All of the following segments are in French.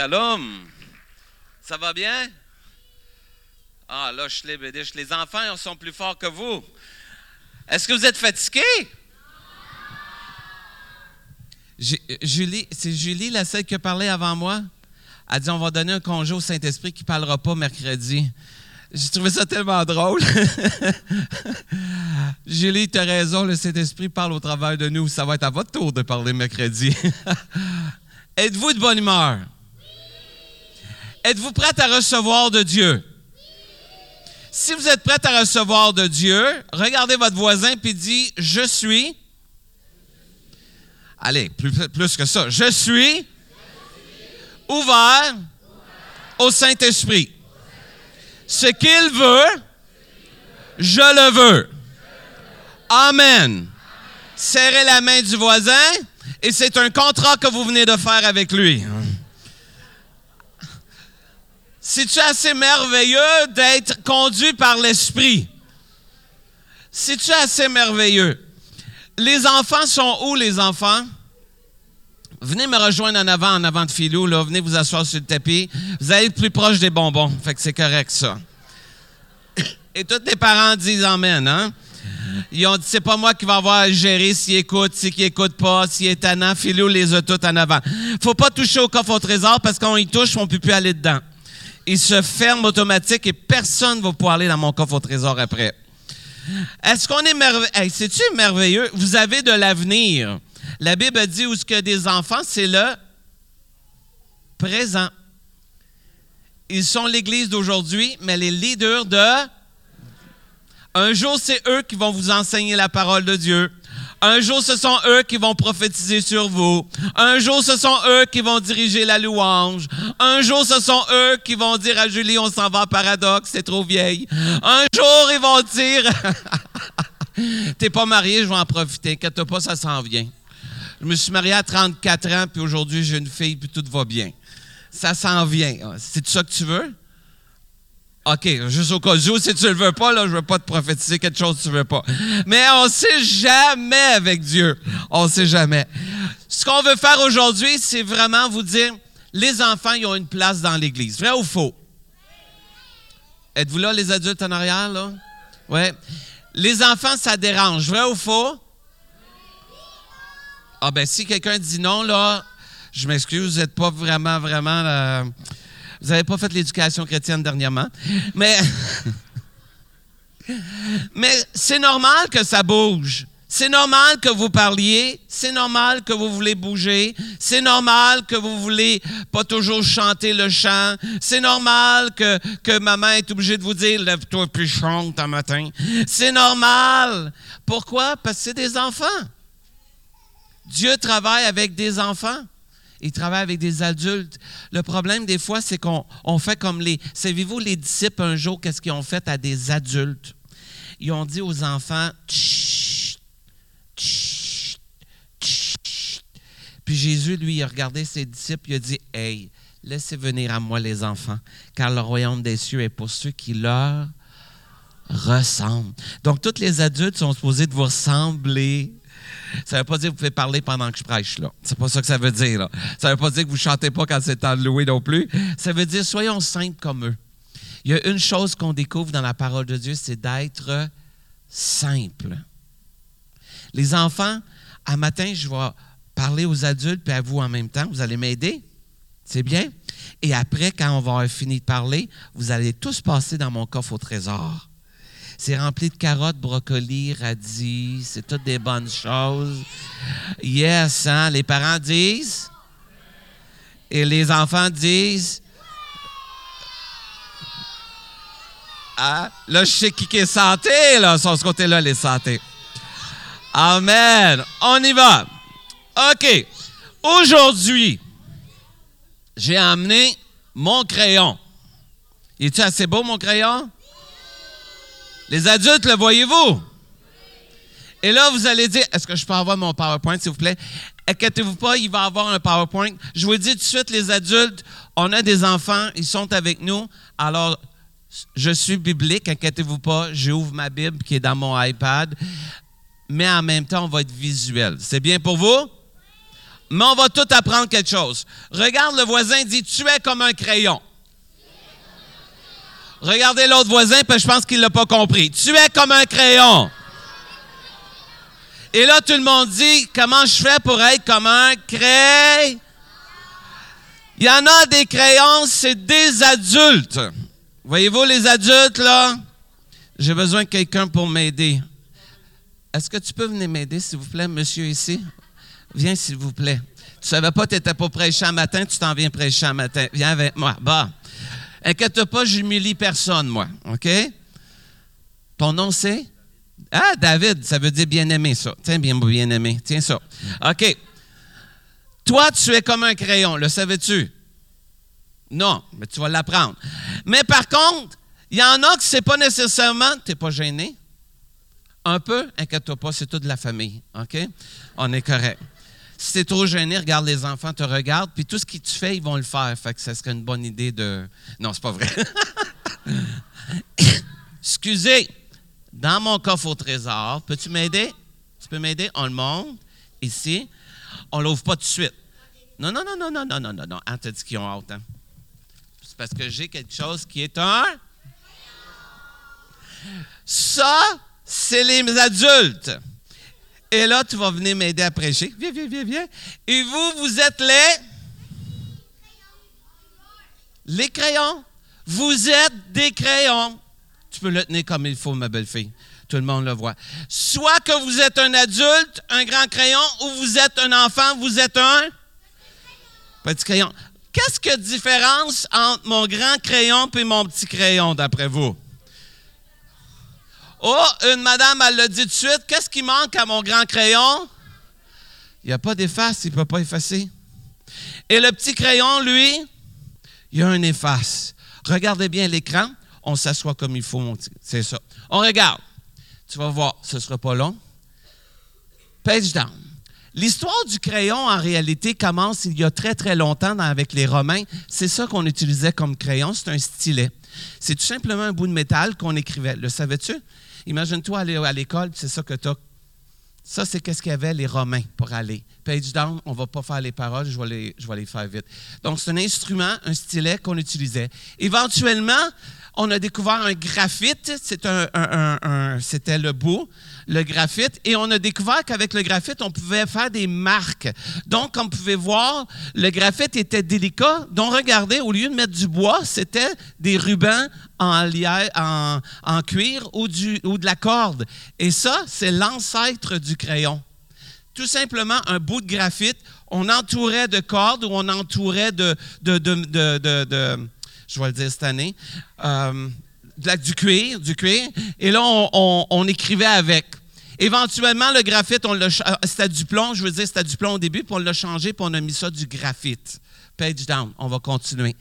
Shalom. Ça va bien? Ah, là, je les, les enfants sont plus forts que vous. Est-ce que vous êtes fatigués? Julie, c'est Julie, la seule qui a parlé avant moi. Elle a dit on va donner un congé au Saint-Esprit qui ne parlera pas mercredi. J'ai trouvé ça tellement drôle. Julie, tu as raison, le Saint-Esprit parle au travers de nous. Ça va être à votre tour de parler mercredi. Êtes-vous de bonne humeur? Êtes-vous prête à recevoir de Dieu? Si vous êtes prête à recevoir de Dieu, regardez votre voisin et dit Je suis. Allez, plus, plus que ça. Je suis ouvert au Saint-Esprit. Ce qu'il veut, je le veux. Amen. Serrez la main du voisin et c'est un contrat que vous venez de faire avec lui. C'est-tu assez merveilleux d'être conduit par l'Esprit? C'est-tu assez merveilleux? Les enfants sont où, les enfants? Venez me rejoindre en avant, en avant de Philou, là. Venez vous asseoir sur le tapis. Vous allez être plus proche des bonbons. Fait que c'est correct, ça. Et tous les parents disent Amen, hein? Ils ont dit, c'est pas moi qui va avoir à gérer s'il écoute, s'il écoute pas, s'il est tannant. Philou les a tous en avant. Faut pas toucher au coffre au trésor parce qu'on y touche, on peut plus aller dedans. Il se ferme automatique et personne ne va pouvoir aller dans mon coffre au trésor après. Est-ce qu'on est merveilleux? C'est-tu merveilleux? Vous avez de l'avenir. La Bible dit où ce que des enfants, c'est le présent. Ils sont l'Église d'aujourd'hui, mais les leaders de... Un jour, c'est eux qui vont vous enseigner la parole de Dieu. Un jour, ce sont eux qui vont prophétiser sur vous. Un jour, ce sont eux qui vont diriger la louange. Un jour, ce sont eux qui vont dire à Julie, on s'en va Paradoxe, c'est trop vieille. Un jour, ils vont dire, t'es pas marié, je vais en profiter. Inquiète pas, ça s'en vient. Je me suis marié à 34 ans, puis aujourd'hui, j'ai une fille, puis tout va bien. Ça s'en vient. C'est ça que tu veux? OK, juste au cas où, si tu le veux pas, là, je veux pas te prophétiser quelque chose que tu veux pas. Mais on sait jamais avec Dieu. On sait jamais. Ce qu'on veut faire aujourd'hui, c'est vraiment vous dire, les enfants, ils ont une place dans l'Église. Vrai ou faux? Êtes-vous là, les adultes en arrière, là? Ouais. Les enfants, ça dérange. Vrai ou faux? Ah ben, si quelqu'un dit non, là, je m'excuse, vous n'êtes pas vraiment, vraiment... Euh, vous n'avez pas fait l'éducation chrétienne dernièrement. Mais, c'est normal que ça bouge. C'est normal que vous parliez, c'est normal que vous voulez bouger, c'est normal que vous voulez pas toujours chanter le chant, c'est normal que, maman est obligée de vous dire lève-toi puis chante un matin. C'est normal. Pourquoi? Parce que c'est des enfants. Dieu travaille avec des enfants il travaille avec des adultes. Le problème, des fois, c'est qu'on fait comme les. Savez-vous, les disciples, un jour, qu'est-ce qu'ils ont fait à des adultes? Ils ont dit aux enfants Chut, chut, chut. Puis Jésus, lui, a regardé ses disciples, il a dit Hey, laissez venir à moi les enfants, car le royaume des cieux est pour ceux qui leur ressemblent. Donc, tous les adultes sont supposés de vous ressembler ça veut pas dire que vous pouvez parler pendant que je prêche, là. C'est pas ça que ça veut dire, Ça ne veut pas dire que vous chantez pas quand c'est temps de louer non plus. Ça veut dire, soyons simples comme eux. Il y a une chose qu'on découvre dans la parole de Dieu, c'est d'être simple. Les enfants, à matin, je vais parler aux adultes puis à vous en même temps. Vous allez m'aider? C'est bien? Et après, quand on va avoir fini de parler, vous allez tous passer dans mon coffre au trésor. C'est rempli de carottes, brocolis, radis. C'est toutes des bonnes choses. Yes, hein? Les parents disent? Et les enfants disent? Ah, là, je sais qui est santé, là, sur ce côté-là, les santé. Amen. On y va. OK. Aujourd'hui, j'ai amené mon crayon. Es-tu assez beau, mon crayon? Les adultes, le voyez-vous? Et là, vous allez dire, est-ce que je peux avoir mon PowerPoint, s'il vous plaît? Inquiétez-vous pas, il va avoir un PowerPoint. Je vous dis tout de suite, les adultes, on a des enfants, ils sont avec nous. Alors, je suis biblique, inquiétez-vous pas, j'ouvre ma Bible qui est dans mon iPad. Mais en même temps, on va être visuel. C'est bien pour vous? Mais on va tout apprendre quelque chose. Regarde le voisin, dit Tu es comme un crayon. Regardez l'autre voisin, parce que je pense qu'il ne l'a pas compris. Tu es comme un crayon. Et là, tout le monde dit Comment je fais pour être comme un crayon? Il y en a des crayons, c'est des adultes. Voyez-vous les adultes, là? J'ai besoin de quelqu'un pour m'aider. Est-ce que tu peux venir m'aider, s'il vous plaît, monsieur ici? Viens, s'il vous plaît. Tu savais pas que tu n'étais pas prêché un matin, tu t'en viens prêcher un matin. Viens avec moi. Bah. Inquiète pas, j'humilie personne, moi? OK? Ton nom, c'est? Ah, David, ça veut dire bien-aimé, ça. Tiens, bien, bien-aimé. Tiens ça. OK. Toi, tu es comme un crayon, le savais-tu? Non, mais tu vas l'apprendre. Mais par contre, il y en a que c'est pas nécessairement, tu n'es pas gêné? Un peu, inquiète-toi pas, c'est toute la famille, OK? On est correct. Si t'es trop gêné, regarde les enfants te regardent, puis tout ce que tu fais, ils vont le faire. Fait que ça serait une bonne idée de... Non, c'est pas vrai. Excusez, dans mon coffre au trésor, peux-tu m'aider? Tu peux m'aider? On le monte, ici. On l'ouvre pas tout de suite. Non, non, non, non, non, non, non, non, non. Ah, t'as dit qu'ils ont hâte, hein? C'est parce que j'ai quelque chose qui est un... Ça, c'est les adultes. Et là, tu vas venir m'aider à prêcher. Viens, viens, viens, viens. Et vous, vous êtes les... Les crayons. Vous êtes des crayons. Tu peux le tenir comme il faut, ma belle-fille. Tout le monde le voit. Soit que vous êtes un adulte, un grand crayon, ou vous êtes un enfant, vous êtes un petit crayon. Qu'est-ce que différence entre mon grand crayon et mon petit crayon, d'après vous? Oh, une madame, elle l'a dit tout de suite. Qu'est-ce qui manque à mon grand crayon? Il n'y a pas d'efface, il ne peut pas effacer. Et le petit crayon, lui, il y a un efface. Regardez bien l'écran. On s'assoit comme il faut. C'est ça. On regarde. Tu vas voir, ce ne sera pas long. Page down. L'histoire du crayon, en réalité, commence il y a très, très longtemps avec les Romains. C'est ça qu'on utilisait comme crayon. C'est un stylet. C'est tout simplement un bout de métal qu'on écrivait. Le savais-tu? Imagine-toi aller à l'école, c'est ça que tu as. Ça, c'est qu'est-ce qu'il y les Romains pour aller. Page down, on ne va pas faire les paroles, je vais les, faire vite. Donc, c'est un instrument, un stylet qu'on utilisait. Éventuellement, on a découvert un graphite, c'était le bout, le graphite, et on a découvert qu'avec le graphite, on pouvait faire des marques. Donc, comme vous pouvez voir, le graphite était délicat. Donc, regardez, au lieu de mettre du bois, c'était des rubans en, cuir ou, de la corde. Et ça, c'est l'ancêtre du crayon. Tout simplement un bout de graphite, on entourait de cordes ou on entourait de je vais le dire cette année, euh, du cuir, du cuir, et là, on, écrivait avec. Éventuellement, le graphite, on c'était du plomb, je veux dire, c'était du plomb au début, puis on l'a changé, puis on a mis ça du graphite. Page down, on va continuer.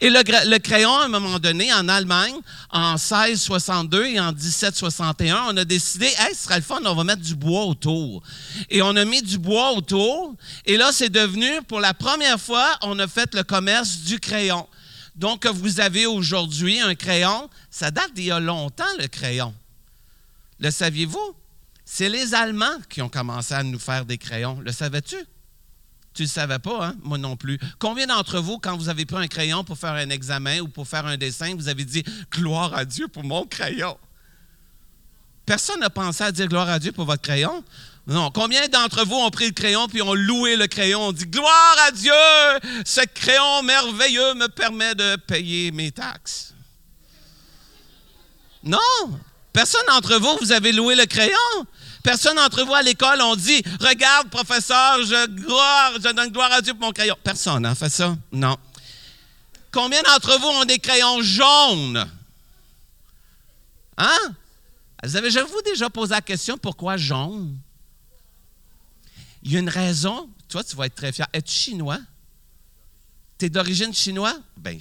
Et le, crayon, à un moment donné, en Allemagne, en 1662 et en 1761, on a décidé, hey, ce sera le fun, on va mettre du bois autour. Et on a mis du bois autour. Et là, c'est devenu, pour la première fois, on a fait le commerce du crayon. Donc, vous avez aujourd'hui un crayon, ça date d'il y a longtemps, le crayon. Le saviez-vous? C'est les Allemands qui ont commencé à nous faire des crayons. Le savais-tu? Tu ne le savais pas, hein? Moi non plus. Combien d'entre vous, quand vous avez pris un crayon pour faire un examen ou pour faire un dessin, vous avez dit Gloire à Dieu pour mon crayon? Personne n'a pensé à dire gloire à Dieu pour votre crayon. Non. Combien d'entre vous ont pris le crayon puis ont loué le crayon? On dit Gloire à Dieu! Ce crayon merveilleux me permet de payer mes taxes. Non! Personne d'entre vous, vous avez loué le crayon. Personne d'entre vous à l'école ont dit Regarde, professeur, je, gloire, je donne gloire à Dieu pour mon crayon. Personne n'a fait ça? Non. Combien d'entre vous ont des crayons jaunes? Hein? Vous avez, vous déjà posé la question pourquoi jaune? Il y a une raison. Toi, tu vas être très fier. Es-tu chinois? Tu es d'origine chinoise? Ben,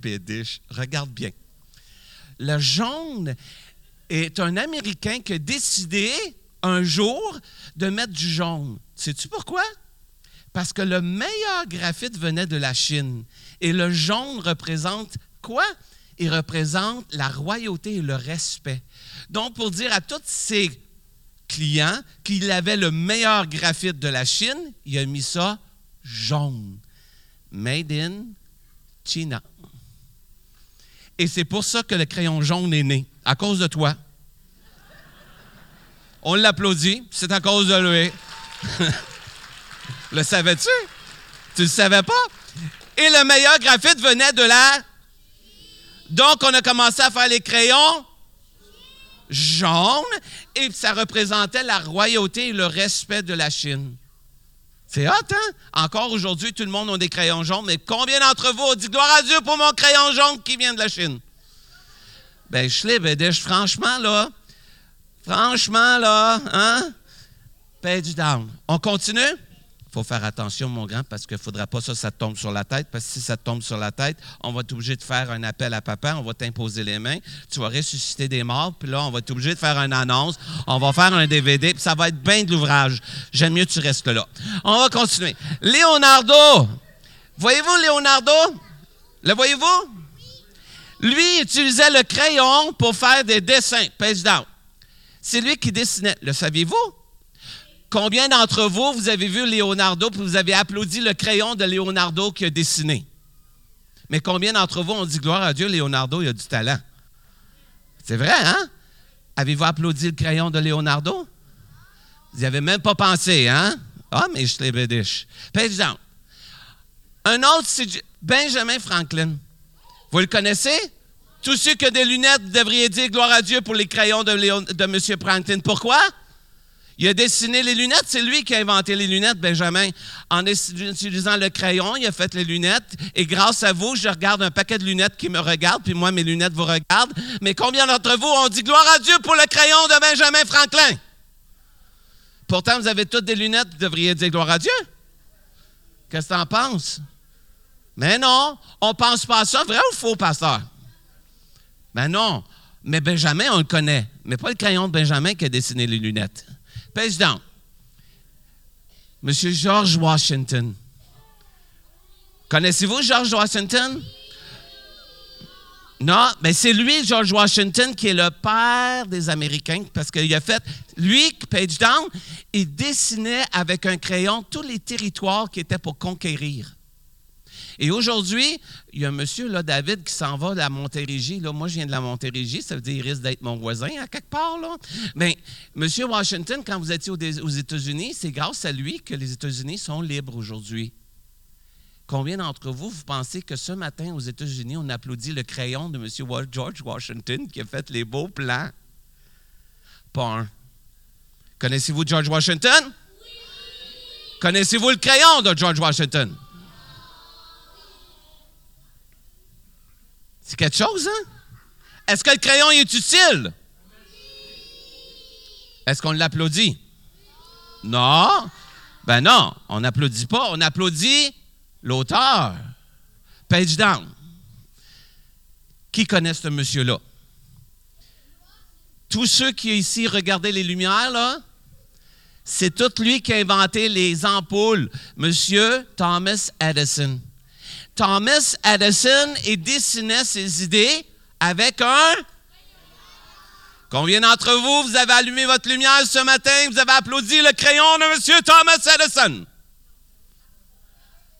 bédiche. Regarde bien. Le jaune est un Américain qui a décidé un jour de mettre du jaune. Sais-tu pourquoi? Parce que le meilleur graphite venait de la Chine. Et le jaune représente quoi? Il représente la royauté et le respect. Donc, pour dire à tous ces client qu'il avait le meilleur graphite de la Chine, il a mis ça jaune. Made in China. Et c'est pour ça que le crayon jaune est né, à cause de toi. On l'applaudit, c'est à cause de lui. le savais-tu? Tu ne le savais pas? Et le meilleur graphite venait de là. Donc, on a commencé à faire les crayons jaunes et ça représentait la royauté et le respect de la Chine. C'est hot, hein? Encore aujourd'hui, tout le monde a des crayons jaunes, mais combien d'entre vous ont dit gloire à Dieu pour mon crayon jaune qui vient de la Chine? Ben, je l'ai, franchement, là, franchement, là, hein? Page down. On continue? Il faut faire attention, mon grand, parce qu'il ne faudra pas ça, ça tombe sur la tête, parce que si ça tombe sur la tête, on va être obligé de faire un appel à papa, on va t'imposer les mains, tu vas ressusciter des morts, puis là, on va être obligé de faire une annonce, on va faire un DVD, puis ça va être bien de l'ouvrage. J'aime mieux que tu restes là. On va continuer. Leonardo! Voyez-vous Leonardo? Le voyez-vous? Lui utilisait le crayon pour faire des dessins. Page down. C'est lui qui dessinait. Le saviez-vous? Combien d'entre vous, vous avez vu Leonardo et vous avez applaudi le crayon de Leonardo qui a dessiné? Mais combien d'entre vous ont dit gloire à Dieu, Leonardo, il a du talent? C'est vrai, hein? Avez-vous applaudi le crayon de Leonardo? Vous n'y avez même pas pensé, hein? Ah, mais je l'ai bédiche. Par exemple, un autre, c'est Benjamin Franklin. Vous le connaissez? Tous ceux qui ont des lunettes, vous devriez dire gloire à Dieu pour les crayons de, M. Franklin. Pourquoi? Il a dessiné les lunettes, c'est lui qui a inventé les lunettes, Benjamin. En utilisant le crayon, il a fait les lunettes. Et grâce à vous, je regarde un paquet de lunettes qui me regardent, puis moi, mes lunettes vous regardent. Mais combien d'entre vous ont dit gloire à Dieu pour le crayon de Benjamin Franklin? Pourtant, vous avez toutes des lunettes, vous devriez dire gloire à Dieu. Qu'est-ce que tu en penses? Mais non, on ne pense pas à ça. Vrai ou faux, pasteur? Mais non. Mais Benjamin, on le connaît. Mais pas le crayon de Benjamin qui a dessiné les lunettes. Page down. Monsieur George Washington. Connaissez-vous George Washington? Non, mais c'est lui, George Washington, qui est le père des Américains, parce qu'il a fait, lui, page down, il dessinait avec un crayon tous les territoires qui étaient pour conquérir. Et aujourd'hui, il y a un monsieur, là, David, qui s'en va de la Montérégie. Là, moi, je viens de la Montérégie, ça veut dire qu'il risque d'être mon voisin à quelque part. Là. Mais monsieur Washington, quand vous étiez aux États-Unis, c'est grâce à lui que les États-Unis sont libres aujourd'hui. Combien d'entre vous, vous pensez que ce matin aux États-Unis, on applaudit le crayon de M. George Washington qui a fait les beaux plans? Pas un. Connaissez-vous George Washington? Connaissez-vous le crayon de George Washington? C'est quelque chose, hein? Est-ce que le crayon est utile? Est-ce qu'on l'applaudit? Non. Ben non, on n'applaudit pas. On applaudit l'auteur. Page down. Qui connaît ce monsieur-là? Tous ceux qui ici regardaient les lumières, là, c'est tout lui qui a inventé les ampoules, Monsieur Thomas Edison. Thomas Edison et dessinait ses idées avec un. Combien d'entre vous, vous avez allumé votre lumière ce matin, vous avez applaudi le crayon de M. Thomas Edison?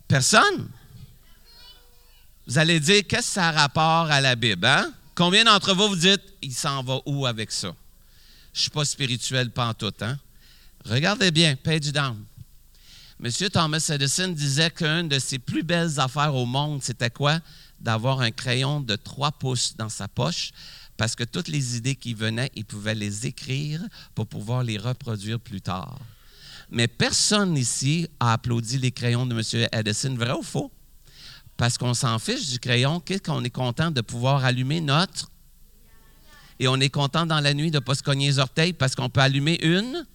Personne? Vous allez dire, qu'est-ce que ça a rapport à la Bible? Hein? Combien d'entre vous vous dites, il s'en va où avec ça? Je ne suis pas spirituel pantoute, hein? Regardez bien, page down. M. Thomas Edison disait qu'une de ses plus belles affaires au monde, c'était quoi? D'avoir un crayon de 3 pouces dans sa poche, parce que toutes les idées qui venaient, il pouvait les écrire pour pouvoir les reproduire plus tard. Mais personne ici a applaudi les crayons de M. Edison, vrai ou faux? Parce qu'on s'en fiche du crayon, qu'est-ce qu'on est content de pouvoir allumer notre? Et on est content dans la nuit de ne pas se cogner les orteils parce qu'on peut allumer une?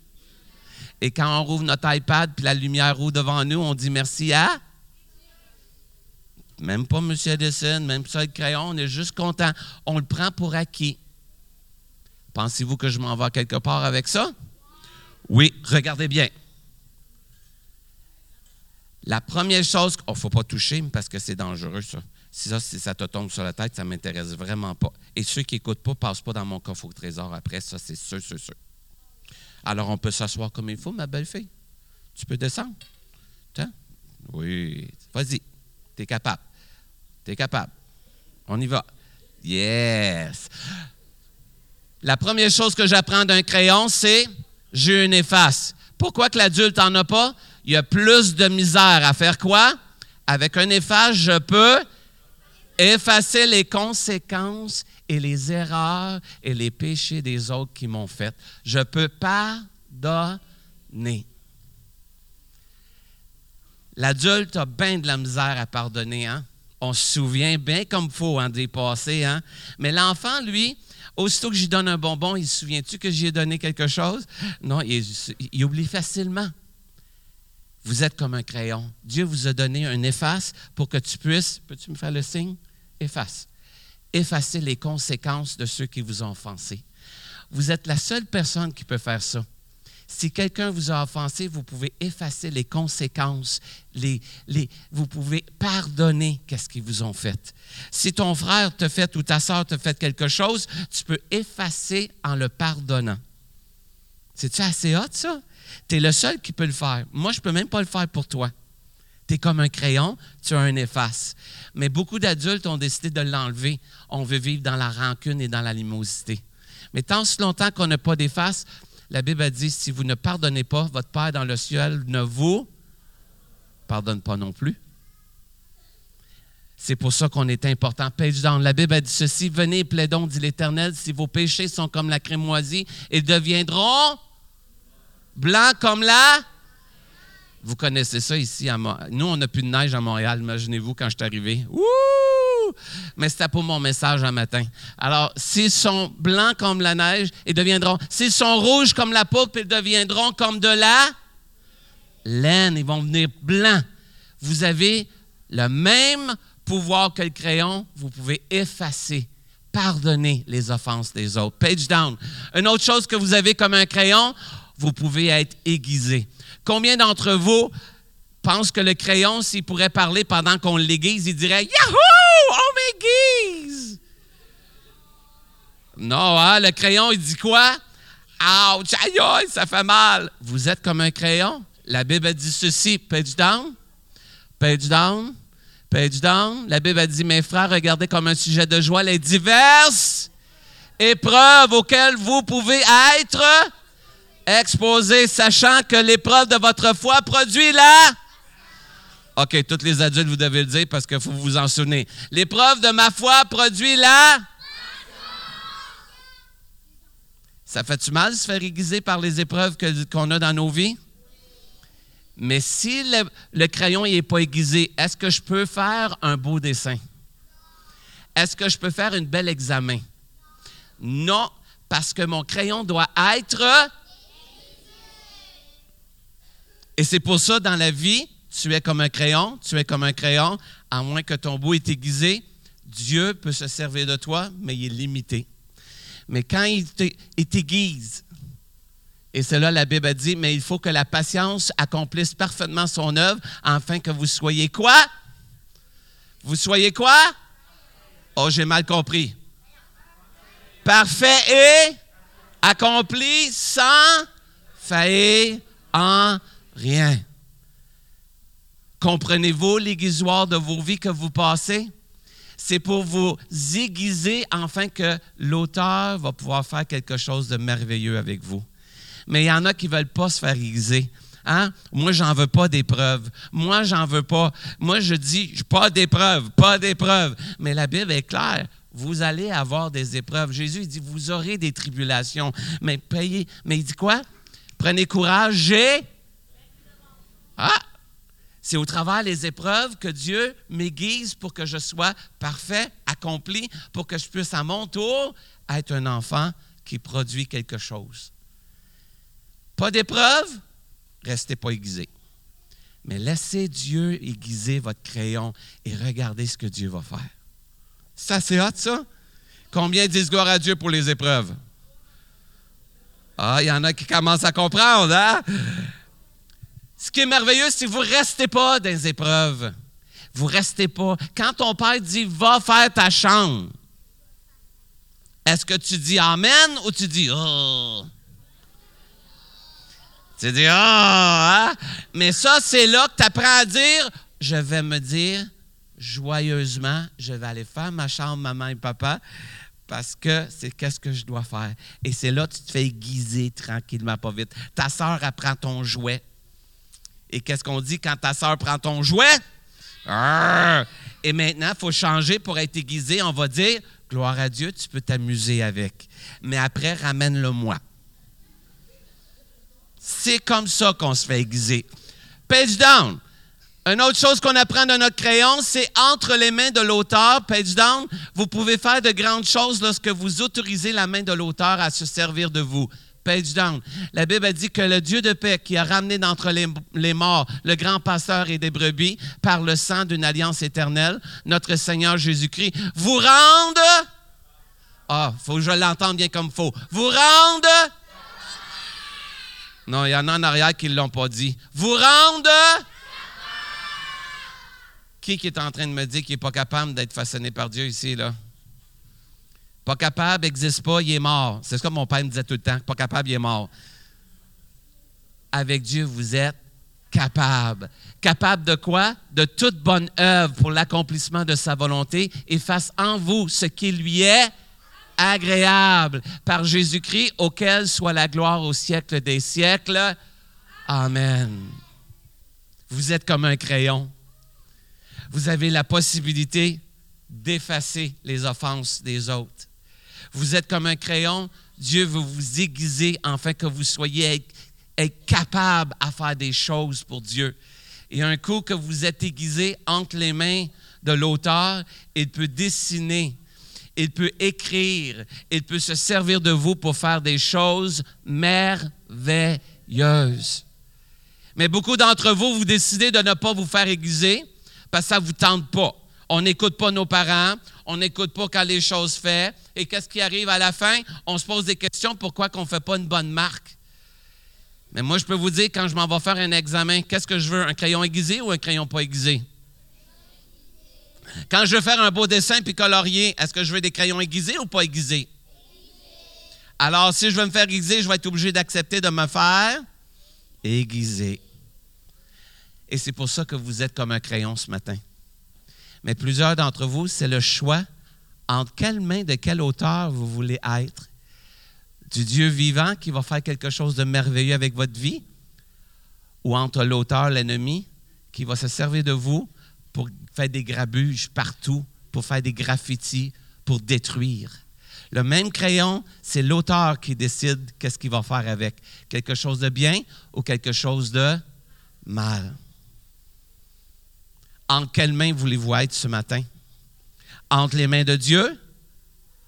Et quand on rouvre notre iPad puis la lumière roule devant nous, on dit merci à? Même pas M. Edison, même ça le crayon, on est juste content. On le prend pour acquis. Pensez-vous que je m'en vais quelque part avec ça? Oui, regardez bien. La première chose, il oh, ne faut pas toucher parce que c'est dangereux, ça. Si ça, si ça te tombe sur la tête, ça ne m'intéresse vraiment pas. Et ceux qui n'écoutent pas, ne passent pas dans mon coffre au trésor après, ça, c'est sûr, sûr, sûr. Alors, on peut s'asseoir comme il faut, ma belle-fille. Tu peux descendre. Tiens, Oui. Vas-y. Tu es capable. Tu es capable. On y va. Yes. La première chose que j'apprends d'un crayon, c'est j'ai une efface. Pourquoi que l'adulte n'en a pas? Il y a plus de misère à faire quoi? Avec un efface, je peux effacer les conséquences et les erreurs et les péchés des autres qui m'ont fait. Je peux pardonner. L'adulte a bien de la misère à pardonner. Hein? On se souvient bien comme faut en des passés. Hein? Mais l'enfant, lui, aussitôt que j'y donne un bonbon, il se souvient-tu que j'y ai donné quelque chose? Non, il, oublie facilement. Vous êtes comme un crayon. Dieu vous a donné un efface pour que tu puisses, peux-tu me faire le signe? Efface. Effacer les conséquences de ceux qui vous ont offensé. Vous êtes la seule personne qui peut faire ça. Si quelqu'un vous a offensé, vous pouvez effacer les conséquences, les, les, vous pouvez pardonner qu'est-ce qu'ils vous ont fait. Si ton frère te fait ou ta soeur te fait quelque chose, tu peux effacer en le pardonnant. C'est-tu assez hot, ça? Tu es le seul qui peut le faire. Moi, je ne peux même pas le faire pour toi. Tu es comme un crayon, tu as un efface. Mais beaucoup d'adultes ont décidé de l'enlever. On veut vivre dans la rancune et dans la limosité. Mais tant si longtemps qu'on n'a pas d'efface, la Bible a dit, si vous ne pardonnez pas, votre Père dans le ciel ne vous pardonne pas non plus. C'est pour ça qu'on est important. Page down. La Bible a dit ceci, venez plaidons, dit l'Éternel, si vos péchés sont comme la crémoisie, ils deviendront blancs comme la... Vous connaissez ça ici. À Nous, on n'a plus de neige à Montréal, imaginez-vous quand je suis arrivé. Ouh! Mais c'était pour mon message un matin. Alors, s'ils sont blancs comme la neige, ils deviendront. S'ils sont rouges comme la poupe, ils deviendront comme de la laine. Ils vont venir blancs. Vous avez le même pouvoir que le crayon. Vous pouvez effacer, pardonner les offenses des autres. Page down. Une autre chose que vous avez comme un crayon, vous pouvez être aiguisé. Combien d'entre vous pensent que le crayon, s'il pourrait parler pendant qu'on l'aiguise, il dirait Yahoo! On m'aiguise! Non, hein? le crayon, il dit quoi? Ouch, aïe, aïe, ça fait mal. Vous êtes comme un crayon. La Bible dit ceci, page down, page down, page down. La Bible a dit, mes frères, regardez comme un sujet de joie les diverses épreuves auxquelles vous pouvez être exposés, sachant que l'épreuve de votre foi produit la OK, tous les adultes, vous devez le dire parce qu'il faut vous en souvenir. L'épreuve de ma foi produit la. Ça fait-tu mal de se faire aiguiser par les épreuves qu'on a dans nos vies? Mais si le, crayon n'est pas aiguisé, est-ce que je peux faire un beau dessin? Est-ce que je peux faire un bel examen? Non, parce que mon crayon doit être. Et c'est pour ça, dans la vie, tu es comme un crayon, tu es comme un crayon, à moins que ton bout est aiguisé, Dieu peut se servir de toi, mais il est limité. Mais quand il t'aiguise, et c'est là la Bible a dit, mais il faut que la patience accomplisse parfaitement son œuvre, afin que vous soyez quoi? Vous soyez quoi? Oh, j'ai mal compris. Parfait et accompli sans faillir en rien. Comprenez-vous l'aiguisoire de vos vies que vous passez? C'est pour vous aiguiser afin que l'auteur va pouvoir faire quelque chose de merveilleux avec vous. Mais il y en a qui ne veulent pas se faire aiguiser. Hein? Moi, j'en veux pas d'épreuves. Moi, j'en veux pas. Moi, je dis, pas d'épreuves, pas d'épreuves. Mais la Bible est claire. Vous allez avoir des épreuves. Jésus, il dit, vous aurez des tribulations. Mais payez. Mais il dit quoi? Prenez courage, j'ai. Ah! C'est au travers des épreuves que Dieu m'aiguise pour que je sois parfait, accompli, pour que je puisse à mon tour être un enfant qui produit quelque chose. Pas d'épreuve, restez pas aiguisé. Mais laissez Dieu aiguiser votre crayon et regardez ce que Dieu va faire. Ça, c'est hot, ça? Combien disent gloire à Dieu pour les épreuves? Ah, il y en a qui commencent à comprendre, hein? Ce qui est merveilleux, c'est que vous ne restez pas dans les épreuves. Vous ne restez pas. Quand ton père dit va faire ta chambre, est-ce que tu dis Amen ou tu dis Oh? Tu dis, ah, hein? mais ça, c'est là que tu apprends à dire, je vais me dire joyeusement, je vais aller faire ma chambre, maman et papa, parce que c'est qu'est-ce que je dois faire. Et c'est là que tu te fais aiguiser tranquillement, pas vite. Ta sœur, apprend ton jouet. Et qu'est-ce qu'on dit quand ta sœur prend ton jouet? Et maintenant, il faut changer pour être aiguisé. On va dire, gloire à Dieu, tu peux t'amuser avec. Mais après, ramène-le-moi. C'est comme ça qu'on se fait aiguiser. Page down. Une autre chose qu'on apprend de notre crayon, c'est entre les mains de l'auteur, page down, vous pouvez faire de grandes choses lorsque vous autorisez la main de l'auteur à se servir de vous. La Bible a dit que le Dieu de paix qui a ramené d'entre les, morts le grand pasteur et des brebis par le sang d'une alliance éternelle, notre Seigneur Jésus-Christ, vous rende. Ah, faut que je l'entende bien comme faut. Vous rende. Non, il y en a en arrière qui ne l'ont pas dit. Vous rende. Qui est en train de me dire qu'il n'est pas capable d'être façonné par Dieu ici, là? Pas capable, n'existe pas, il est mort. C'est ce que mon père me disait tout le temps. Pas capable, il est mort. Avec Dieu, vous êtes capable. Capable de quoi? De toute bonne œuvre pour l'accomplissement de sa volonté et fasse en vous ce qui lui est agréable par Jésus-Christ, auquel soit la gloire au siècle des siècles. Amen. Vous êtes comme un crayon. Vous avez la possibilité d'effacer les offenses des autres. Vous êtes comme un crayon. Dieu veut vous aiguiser afin que vous soyez capable à faire des choses pour Dieu. Et un coup que vous êtes aiguisé entre les mains de l'auteur, il peut dessiner, il peut écrire, il peut se servir de vous pour faire des choses merveilleuses. Mais beaucoup d'entre vous, vous décidez de ne pas vous faire aiguiser parce que ça ne vous tente pas. On n'écoute pas nos parents, on n'écoute pas quand les choses font. Et qu'est-ce qui arrive à la fin? On se pose des questions pourquoi on ne fait pas une bonne marque? Mais moi, je peux vous dire, quand je m'en vais faire un examen, qu'est-ce que je veux? Un crayon aiguisé ou un crayon pas aiguisé? Quand je veux faire un beau dessin puis colorier, est-ce que je veux des crayons aiguisés ou pas aiguisés? Alors, si je veux me faire aiguiser, je vais être obligé d'accepter de me faire aiguiser. Et c'est pour ça que vous êtes comme un crayon ce matin mais plusieurs d'entre vous, c'est le choix entre quelle main de quelle auteur vous voulez être. Du Dieu vivant qui va faire quelque chose de merveilleux avec votre vie, ou entre l'auteur, l'ennemi, qui va se servir de vous pour faire des grabuges partout, pour faire des graffitis, pour détruire. Le même crayon, c'est l'auteur qui décide qu'est-ce qu'il va faire avec. Quelque chose de bien ou quelque chose de mal. Entre quelles mains voulez-vous être ce matin? Entre les mains de Dieu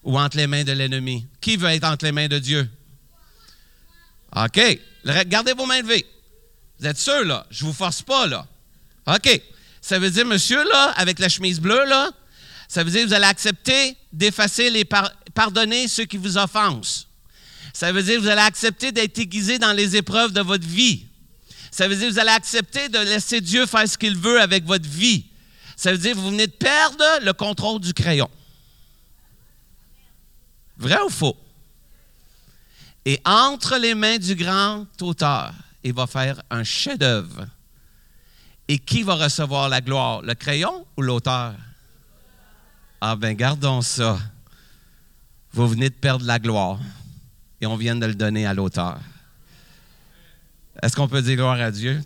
ou entre les mains de l'ennemi? Qui veut être entre les mains de Dieu? OK. Gardez vos mains levées. Vous êtes sûr, là? Je ne vous force pas, là. OK. Ça veut dire, monsieur, là, avec la chemise bleue, là, ça veut dire que vous allez accepter d'effacer les pardonner ceux qui vous offensent. Ça veut dire que vous allez accepter d'être aiguisé dans les épreuves de votre vie. Ça veut dire que vous allez accepter de laisser Dieu faire ce qu'il veut avec votre vie. Ça veut dire que vous venez de perdre le contrôle du crayon. Vrai ou faux? Et entre les mains du grand auteur, il va faire un chef-d'œuvre. Et qui va recevoir la gloire, le crayon ou l'auteur? Ah ben gardons ça. Vous venez de perdre la gloire et on vient de le donner à l'auteur. Est-ce qu'on peut dire gloire à Dieu?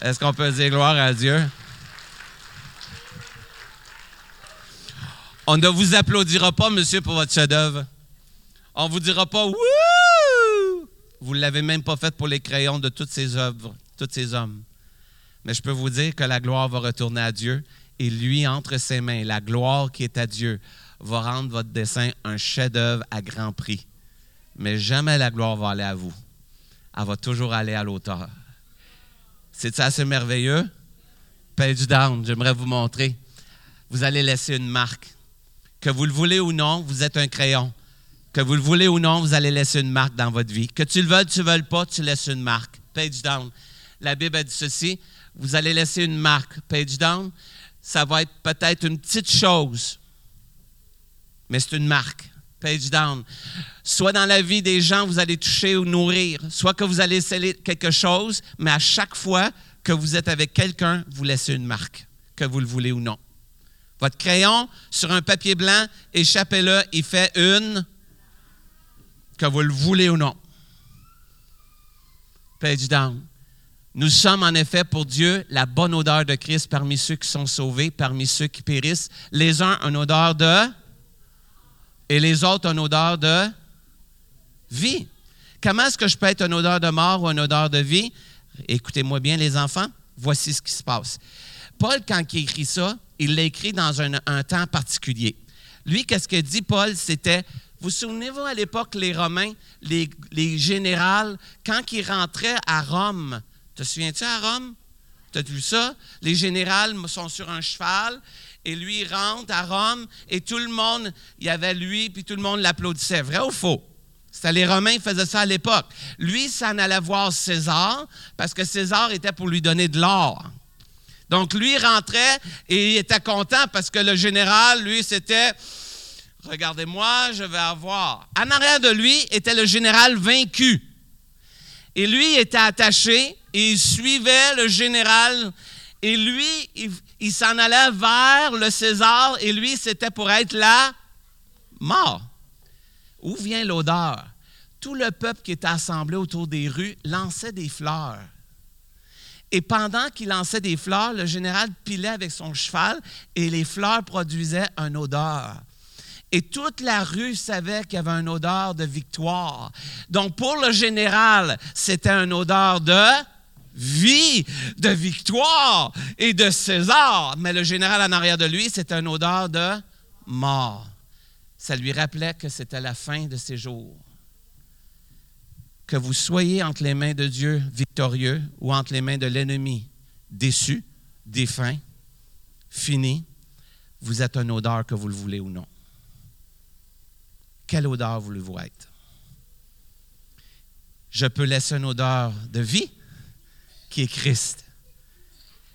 Est-ce qu'on peut dire gloire à Dieu? On ne vous applaudira pas, monsieur, pour votre chef-d'œuvre. On ne vous dira pas Wouh! Vous ne l'avez même pas fait pour les crayons de toutes ces œuvres, tous ces hommes. Mais je peux vous dire que la gloire va retourner à Dieu et lui, entre ses mains, la gloire qui est à Dieu, va rendre votre dessin un chef-d'œuvre à grand prix. Mais jamais la gloire va aller à vous elle va toujours aller à l'auteur. C'est assez merveilleux? Page down, j'aimerais vous montrer. Vous allez laisser une marque. Que vous le voulez ou non, vous êtes un crayon. Que vous le voulez ou non, vous allez laisser une marque dans votre vie. Que tu le veuilles, tu ne veuilles pas, tu laisses une marque. Page down. La Bible a dit ceci. Vous allez laisser une marque. Page down. Ça va être peut-être une petite chose, mais c'est une marque. Page down. Soit dans la vie des gens, vous allez toucher ou nourrir, soit que vous allez sceller quelque chose, mais à chaque fois que vous êtes avec quelqu'un, vous laissez une marque, que vous le voulez ou non. Votre crayon sur un papier blanc, échappez-le, il fait une, que vous le voulez ou non. Page down. Nous sommes en effet pour Dieu la bonne odeur de Christ parmi ceux qui sont sauvés, parmi ceux qui périssent. Les uns, une odeur de et les autres, une odeur de vie. Comment est-ce que je peux être une odeur de mort ou une odeur de vie? Écoutez-moi bien, les enfants, voici ce qui se passe. Paul, quand il écrit ça, il l'a écrit dans un, temps particulier. Lui, qu'est-ce que dit Paul? C'était, vous souvenez-vous à l'époque, les Romains, les, les générales, quand ils rentraient à Rome, te souviens-tu à Rome? Tu as vu ça? Les générales sont sur un cheval et lui rentre à Rome et tout le monde, il y avait lui, puis tout le monde l'applaudissait. Vrai ou faux? C'était les Romains qui faisaient ça à l'époque. Lui, s'en allait voir César parce que César était pour lui donner de l'or. Donc lui rentrait et il était content parce que le général, lui, c'était Regardez-moi, je vais avoir. En arrière de lui était le général vaincu. Et lui était attaché et il suivait le général et lui, il, s'en allait vers le César et lui, c'était pour être la mort. Où vient l'odeur? Tout le peuple qui était assemblé autour des rues lançait des fleurs. Et pendant qu'il lançait des fleurs, le général pilait avec son cheval et les fleurs produisaient une odeur. Et toute la rue savait qu'il y avait une odeur de victoire. Donc pour le général, c'était une odeur de vie, de victoire et de César. Mais le général en arrière de lui, c'était une odeur de mort. Ça lui rappelait que c'était la fin de ses jours. Que vous soyez entre les mains de Dieu victorieux ou entre les mains de l'ennemi déçu, défunt, fini, vous êtes une odeur que vous le voulez ou non. Quelle odeur voulez-vous être? Je peux laisser une odeur de vie qui est Christ.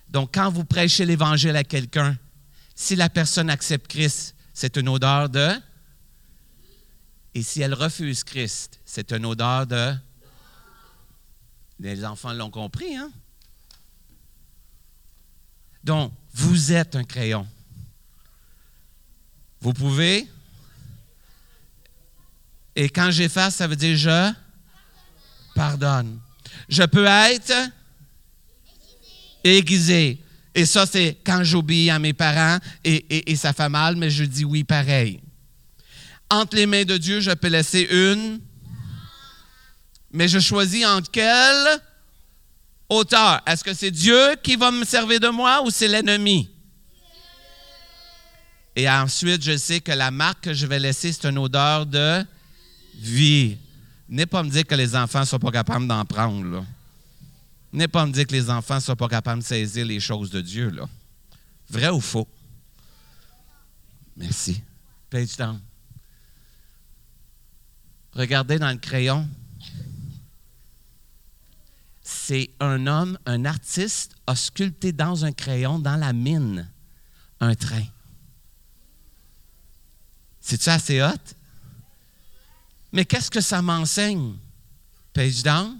Donc, quand vous prêchez l'Évangile à quelqu'un, si la personne accepte Christ, c'est une odeur de... Et si elle refuse Christ, c'est une odeur de... Les enfants l'ont compris, hein? Donc, vous êtes un crayon. Vous pouvez. Et quand j'efface, ça veut dire je pardonne. Je peux être aiguisé. Et ça, c'est quand j'obéis à mes parents et, ça fait mal, mais je dis oui pareil. Entre les mains de Dieu, je peux laisser une, mais je choisis entre quelle hauteur. Est-ce que c'est Dieu qui va me servir de moi ou c'est l'ennemi? Et ensuite, je sais que la marque que je vais laisser, c'est une odeur de vie. N'est pas me dire que les enfants ne sont pas capables d'en prendre. N'est pas me dire que les enfants ne sont pas capables de saisir les choses de Dieu. Là. Vrai ou faux? Merci. Page down. Regardez dans le crayon. C'est un homme, un artiste, a sculpté dans un crayon, dans la mine, un train. C'est-tu assez hot? Mais qu'est-ce que ça m'enseigne? Page down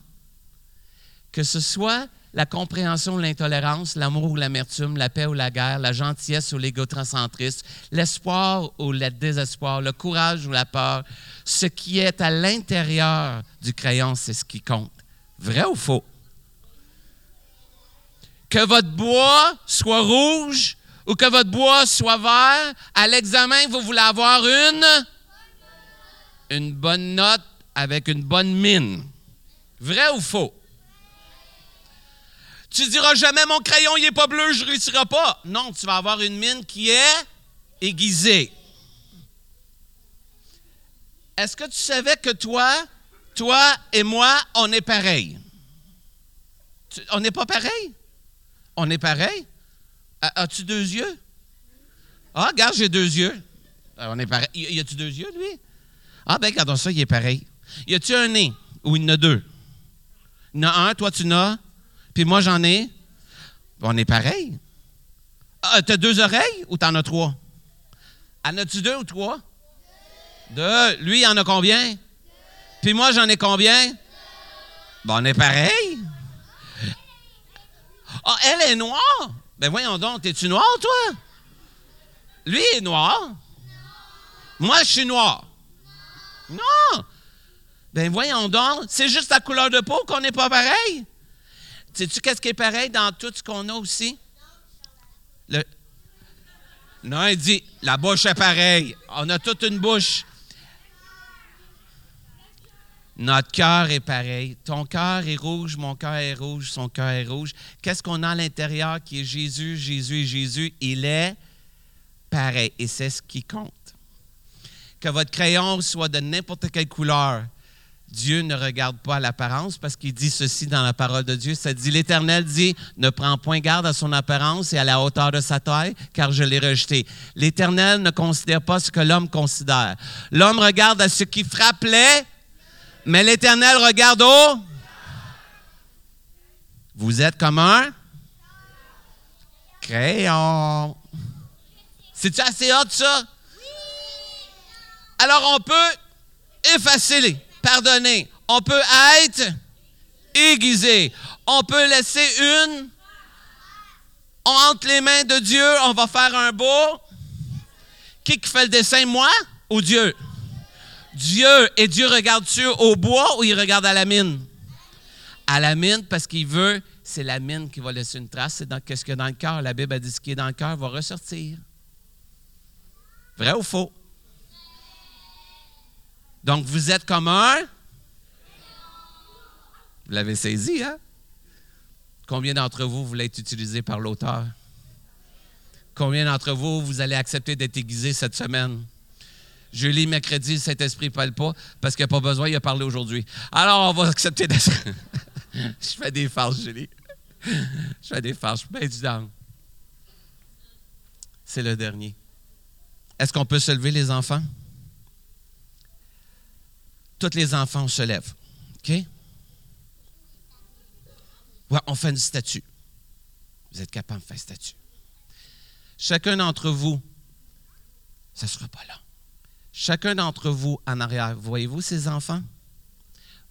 que ce soit la compréhension ou l'intolérance, l'amour ou l'amertume, la paix ou la guerre, la gentillesse ou l'égocentrisme, l'espoir ou le désespoir, le courage ou la peur, ce qui est à l'intérieur du crayon, c'est ce qui compte. Vrai ou faux? Que votre bois soit rouge ou que votre bois soit vert, à l'examen, vous voulez avoir une, une bonne note avec une bonne mine. Vrai ou faux? Tu diras jamais mon crayon il est pas bleu, je ne réussirai pas. Non, tu vas avoir une mine qui est aiguisée. Est-ce que tu savais que toi, toi et moi, on est pareil? on n'est pas pareil? On est pareil? As-tu deux yeux? Ah, regarde, j'ai deux yeux. Ah, on est pareil. Y a-tu deux yeux, lui? Ah, ben, regarde ça, il est pareil. Y a-tu un nez? Ou il en a deux? Il en a un, toi, tu n'as puis moi, j'en ai. On est pareil. Ah, t'as deux oreilles ou t'en as trois? En as-tu deux ou trois? Deux. Lui, il en a combien? Puis moi, j'en ai combien? Bon, on est pareil. Ah, elle est noire. Ben voyons donc, es-tu noir, toi? Lui est noir. Moi, je suis noir. Non! Ben voyons donc, c'est juste la couleur de peau qu'on n'est pas pareil. Sais-tu qu'est-ce qui est pareil dans tout ce qu'on a aussi? Non, il dit, la bouche est pareille. On a toute une bouche. Notre cœur est pareil. Ton cœur est rouge, mon cœur est rouge, son cœur est rouge. Qu'est-ce qu'on a à l'intérieur qui est Jésus, Jésus Jésus? Il est pareil. Et c'est ce qui compte. Que votre crayon soit de n'importe quelle couleur, Dieu ne regarde pas l'apparence parce qu'il dit ceci dans la parole de Dieu. Ça dit, l'Éternel dit, ne prends point garde à son apparence et à la hauteur de sa taille, car je l'ai rejeté. L'Éternel ne considère pas ce que l'homme considère. L'homme regarde à ce qui frappe les, mais l'Éternel regarde au. Vous êtes comme un crayon. C'est-tu assez hot, ça? Alors, on peut effacer les pardonner. On peut être aiguisé. On peut laisser une entre les mains de Dieu. On va faire un beau. Qui fait le dessin, moi ou Dieu? Dieu. Et Dieu regarde-tu au bois ou il regarde à la mine? À la mine parce qu'il veut, c'est la mine qui va laisser une trace. C'est dans qu'est-ce qu'il y a dans le cœur. La Bible a dit ce qui est dans le cœur va ressortir. Vrai ou faux? Donc, vous êtes comme un? Vous l'avez saisi, hein? Combien d'entre vous voulez être utilisé par l'auteur? Combien d'entre vous, vous allez accepter d'être aiguisé cette semaine? Jeudi, mercredi, le Saint-Esprit ne parle pas parce qu'il n'y a pas besoin, il a parlé aujourd'hui. Alors, on va accepter d'être. je fais des farces, Julie. je fais des farces, je suis bien du C'est le dernier. Est-ce qu'on peut se lever, les enfants? Tous les enfants, se lèvent. OK? Ouais, on fait une statue. Vous êtes capable de faire une statue. Chacun d'entre vous, ça ne sera pas là. Chacun d'entre vous en arrière, voyez-vous ces enfants?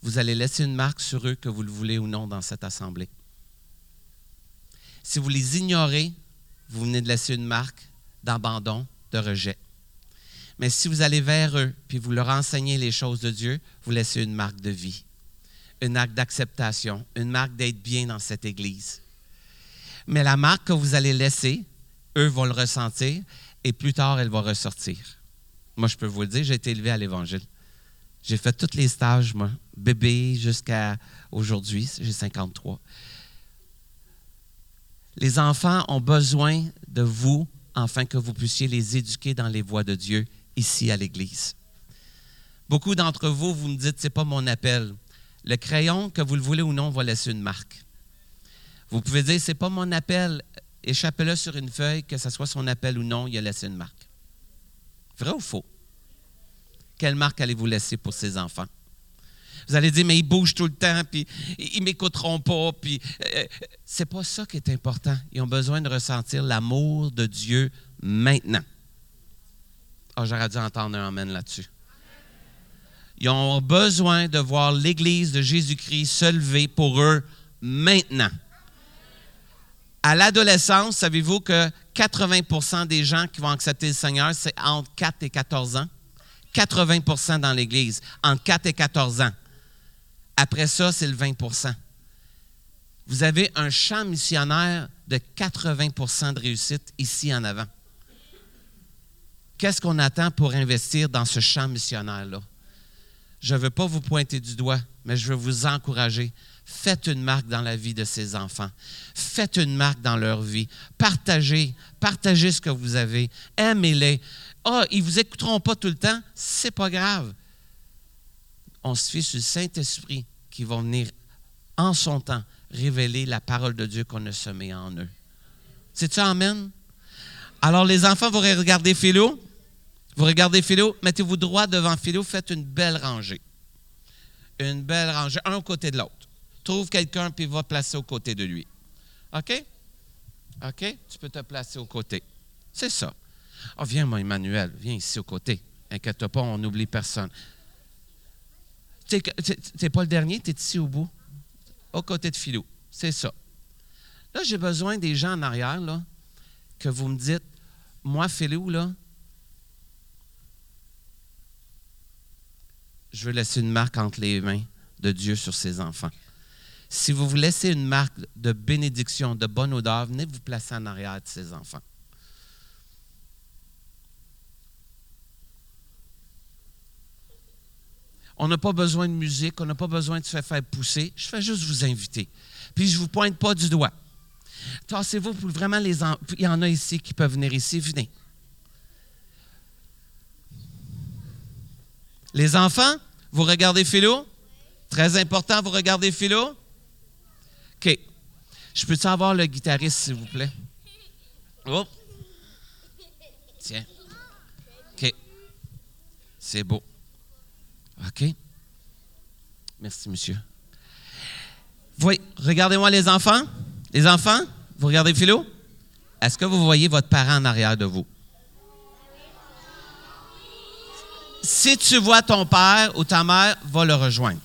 Vous allez laisser une marque sur eux, que vous le voulez ou non, dans cette assemblée. Si vous les ignorez, vous venez de laisser une marque d'abandon, de rejet. Mais si vous allez vers eux, puis vous leur enseignez les choses de Dieu, vous laissez une marque de vie, une marque d'acceptation, une marque d'être bien dans cette Église. Mais la marque que vous allez laisser, eux vont le ressentir et plus tard, elle va ressortir. Moi, je peux vous le dire, j'ai été élevé à l'Évangile. J'ai fait tous les stages, moi, bébé jusqu'à aujourd'hui, j'ai 53. Les enfants ont besoin de vous afin que vous puissiez les éduquer dans les voies de Dieu ici à l'Église. Beaucoup d'entre vous, vous me dites, ce n'est pas mon appel. Le crayon, que vous le voulez ou non, va laisser une marque. Vous pouvez dire, ce n'est pas mon appel. Échappez-le sur une feuille, que ce soit son appel ou non, il a laissé une marque. Vrai ou faux? Quelle marque allez-vous laisser pour ces enfants? Vous allez dire, mais ils bougent tout le temps, puis ils m'écouteront pas, puis euh, c'est pas ça qui est important. Ils ont besoin de ressentir l'amour de Dieu maintenant. Ah, j'aurais dû entendre un amen là-dessus. Ils ont besoin de voir l'Église de Jésus-Christ se lever pour eux maintenant. À l'adolescence, savez-vous que 80% des gens qui vont accepter le Seigneur, c'est entre 4 et 14 ans? 80% dans l'Église, entre 4 et 14 ans. Après ça, c'est le 20% Vous avez un champ missionnaire de 80% de réussite ici en avant. Qu'est-ce qu'on attend pour investir dans ce champ missionnaire-là? Je ne veux pas vous pointer du doigt, mais je veux vous encourager. Faites une marque dans la vie de ces enfants. Faites une marque dans leur vie. Partagez, partagez ce que vous avez. Aimez-les. Ah, ils ne vous écouteront pas tout le temps, c'est pas grave. On se fie sur le Saint-Esprit qui va venir en son temps révéler la parole de Dieu qu'on a semée en eux. C'est-tu Amen? Alors, les enfants, vous regardez Philo? Vous regardez Philo, mettez-vous droit devant Philo, faites une belle rangée. Une belle rangée, un côté de l'autre. Trouve quelqu'un, puis va placer au côté de lui. OK? OK? Tu peux te placer au côté. C'est ça. Oh, viens, moi, Emmanuel, viens ici au côté. Inquiète pas, on n'oublie personne. Tu n'es pas le dernier, tu es ici au bout, au côté de Philou. C'est ça. Là, j'ai besoin des gens en arrière, là, que vous me dites, moi, Philou, là, je veux laisser une marque entre les mains de Dieu sur ses enfants. Si vous vous laissez une marque de bénédiction, de bonne odeur, venez vous placer en arrière de ses enfants. On n'a pas besoin de musique, on n'a pas besoin de se faire pousser. Je fais juste vous inviter. Puis je ne vous pointe pas du doigt. Tassez-vous pour vraiment les... En... Il y en a ici qui peuvent venir ici. Venez. Les enfants, vous regardez Philo? Très important, vous regardez Philo? OK. Je peux-tu avoir le guitariste, s'il vous plaît? Oh. Tiens. OK. C'est beau. OK? Merci, monsieur. Voyez, regardez-moi les enfants. Les enfants, vous regardez Philo? Est-ce que vous voyez votre parent en arrière de vous? Si tu vois ton père ou ta mère, va le rejoindre.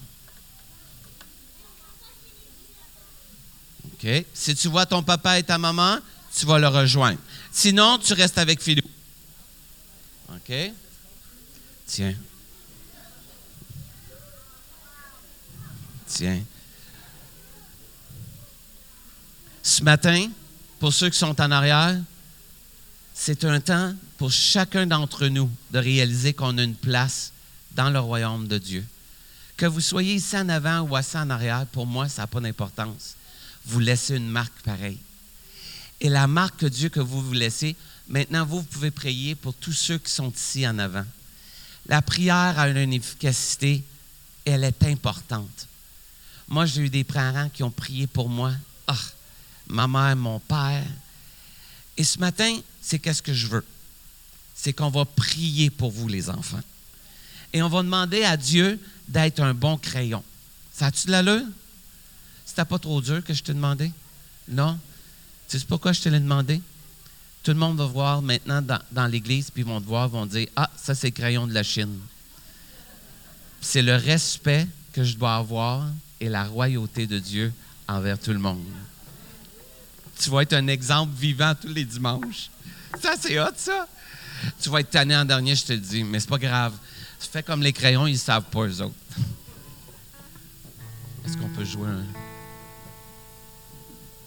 OK? Si tu vois ton papa et ta maman, tu vas le rejoindre. Sinon, tu restes avec Philo. OK? Tiens. Tiens. Ce matin, pour ceux qui sont en arrière, c'est un temps pour chacun d'entre nous de réaliser qu'on a une place dans le royaume de Dieu. Que vous soyez ici en avant ou assis en arrière, pour moi, ça n'a pas d'importance. Vous laissez une marque pareille. Et la marque que Dieu que vous vous laissez, maintenant, vous, vous pouvez prier pour tous ceux qui sont ici en avant. La prière a une efficacité, elle est importante. Moi, j'ai eu des parents qui ont prié pour moi. Ah, ma mère, mon père. Et ce matin, c'est qu'est-ce que je veux? C'est qu'on va prier pour vous, les enfants. Et on va demander à Dieu d'être un bon crayon. Ça a-tu de l'allure? C'était pas trop dur que je t'ai demandé? Non? Tu sais pourquoi je te l'ai demandé? Tout le monde va voir maintenant dans, l'église, puis ils vont te voir, vont dire Ah, ça, c'est le crayon de la Chine. C'est le respect que je dois avoir et la royauté de Dieu envers tout le monde. Tu vas être un exemple vivant tous les dimanches. Ça, c'est hot, ça. Tu vas être tanné en dernier, je te le dis, mais c'est pas grave. Fais comme les crayons, ils savent pas, eux autres. Est-ce qu'on peut jouer un?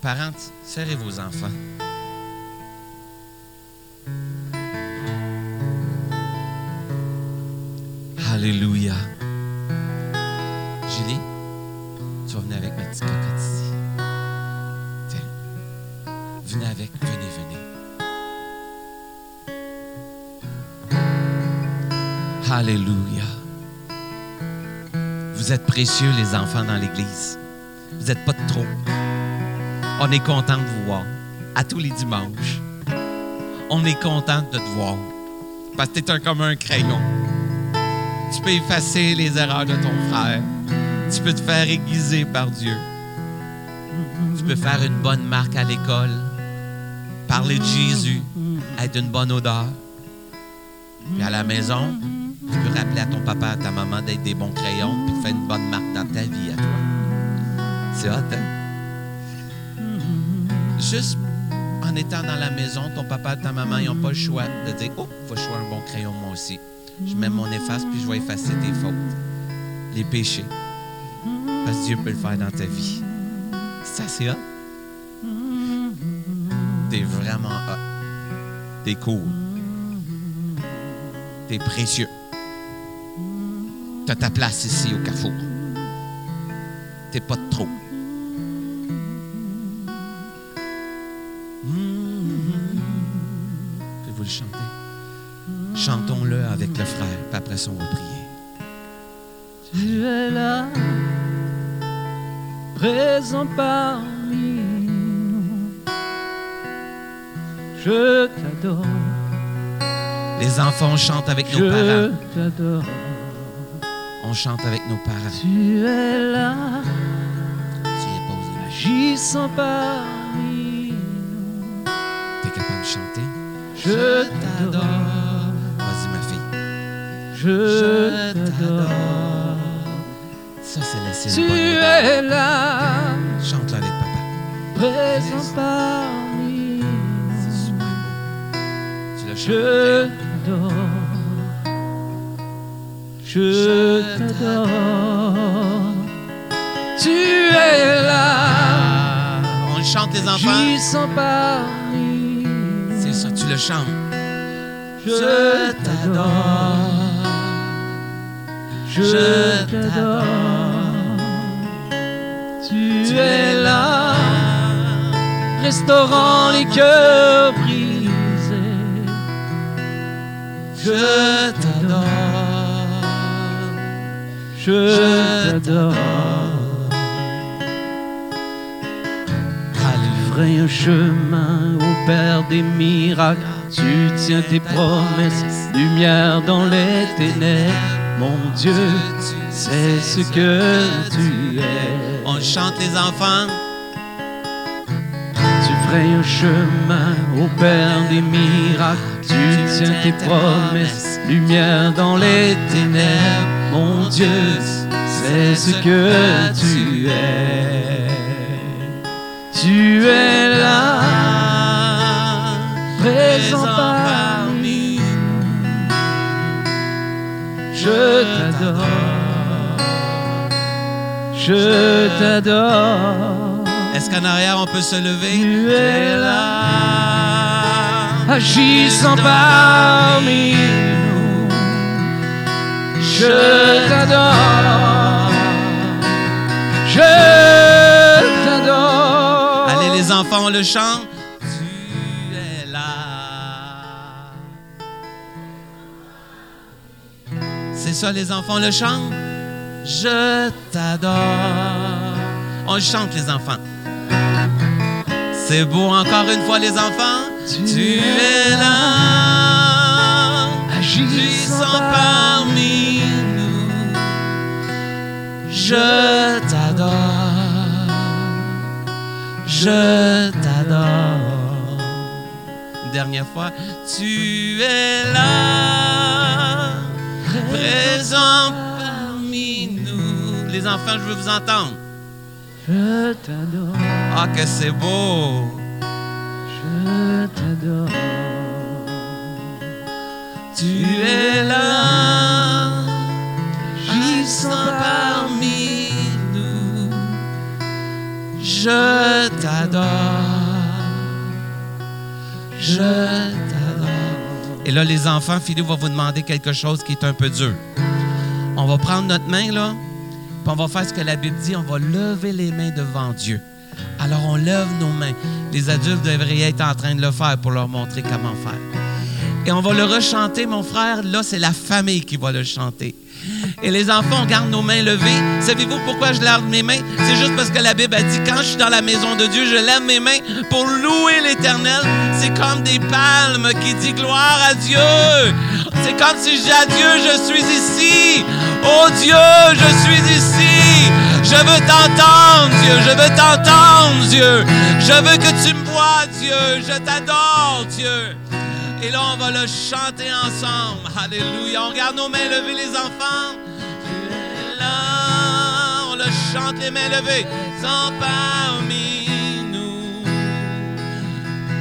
Parents, serrez vos enfants. Alléluia. Julie? tu vas venir avec ma petite cocotte ici. Tiens. Venez avec, venez, venez. Alléluia. Vous êtes précieux, les enfants, dans l'Église. Vous n'êtes pas de trop. On est content de vous voir à tous les dimanches. On est content de te voir parce que tu es un, comme un crayon. Tu peux effacer les erreurs de ton frère tu peux te faire aiguiser par Dieu. Tu peux faire une bonne marque à l'école. Parler de Jésus, être une bonne odeur. Puis à la maison, tu peux rappeler à ton papa, à ta maman d'être des bons crayons, puis de faire une bonne marque dans ta vie à toi. C'est hot, hein? Juste en étant dans la maison, ton papa et ta maman, ils n'ont pas le choix de dire Oh, il faut sois un bon crayon moi aussi. Je mets mon efface, puis je vais effacer tes fautes, les péchés. Parce que Dieu peut le faire dans ta vie. Ça, c'est hot. T'es vraiment hot. T'es cool. T'es précieux. Ta place ici au carrefour. T'es pas de trop. Pouvez-vous le chanter? Chantons-le avec le frère, puis après ça, on va prier. Tu es là présent parmi nous. Je t'adore. Les enfants chantent avec nos Je parents. t'adore. On chante avec nos parents. Tu es là, pose la agissant parmi nous. T'es capable de chanter? Je t'adore. Vas-y, ma fille. Je t'adore. Ça, c'est laisser Tu es là, Chante-le avec papa. présent parmi C'est nous. super beau. Tu le chantes. Je t'adore. Je t'adore. Tu es là, Ah, on le chante, les enfants. parmi. C'est ça, tu le chantes. Je t'adore. Je t'adore. Tu es là, restaurant les cœurs brisés. Je t'adore. Je t'adore. Ferai un chemin au Père des miracles. Tu tiens tes promesses, lumière dans les ténèbres. Mon Dieu, c'est ce que tu es. On chante, les enfants. Tu ferais un chemin au Père des miracles. Tu tiens tes promesses, lumière dans les ténèbres. Mon Dieu, c'est ce que tu es. Tu es là, présent parmi nous. Je t'adore, je t'adore. Est-ce qu'en arrière, on peut se lever? Tu es là. agissant parmi nous. Je t'adore, je t'adore. Allez, les enfants, on le chante. Tu es là. C'est ça, les enfants, on le chante. Je t'adore. On le chante, les enfants. C'est beau encore une fois, les enfants. Tu, es là. Agissant parmi nous. Je t'adore. Je t'adore. Dernière fois, tu es là, présent parmi nous. Les enfants, je veux vous entendre. Je t'adore, Ah, que c'est beau. je t'adore. Tu es là, agissant parmi nous. Je t'adore. Je t'adore. Et là, les enfants, Philippe va vous demander quelque chose qui est un peu dur. On va prendre notre main, là, puis on va faire ce que la Bible dit. On va lever les mains devant Dieu. Alors, on lève nos mains. Les adultes devraient être en train de le faire pour leur montrer comment faire. Et on va le rechanter, mon frère. Là, c'est la famille qui va le chanter. Et les enfants, on garde nos mains levées. Savez-vous pourquoi je lève mes mains? C'est juste parce que la Bible a dit, quand je suis dans la maison de Dieu, je lève mes mains pour louer l'Éternel. C'est comme des palmes qui dit gloire à Dieu. C'est comme si je dis Dieu, je suis ici. Oh Dieu, je suis ici. Je veux t'entendre, Dieu. Je veux t'entendre, Dieu. Je veux que tu me vois, Dieu. Je t'adore, Dieu. Et là, on va le chanter ensemble. Alléluia. On garde nos mains levées, les enfants. Là. On le chante, les mains levées. Sans parmi nous.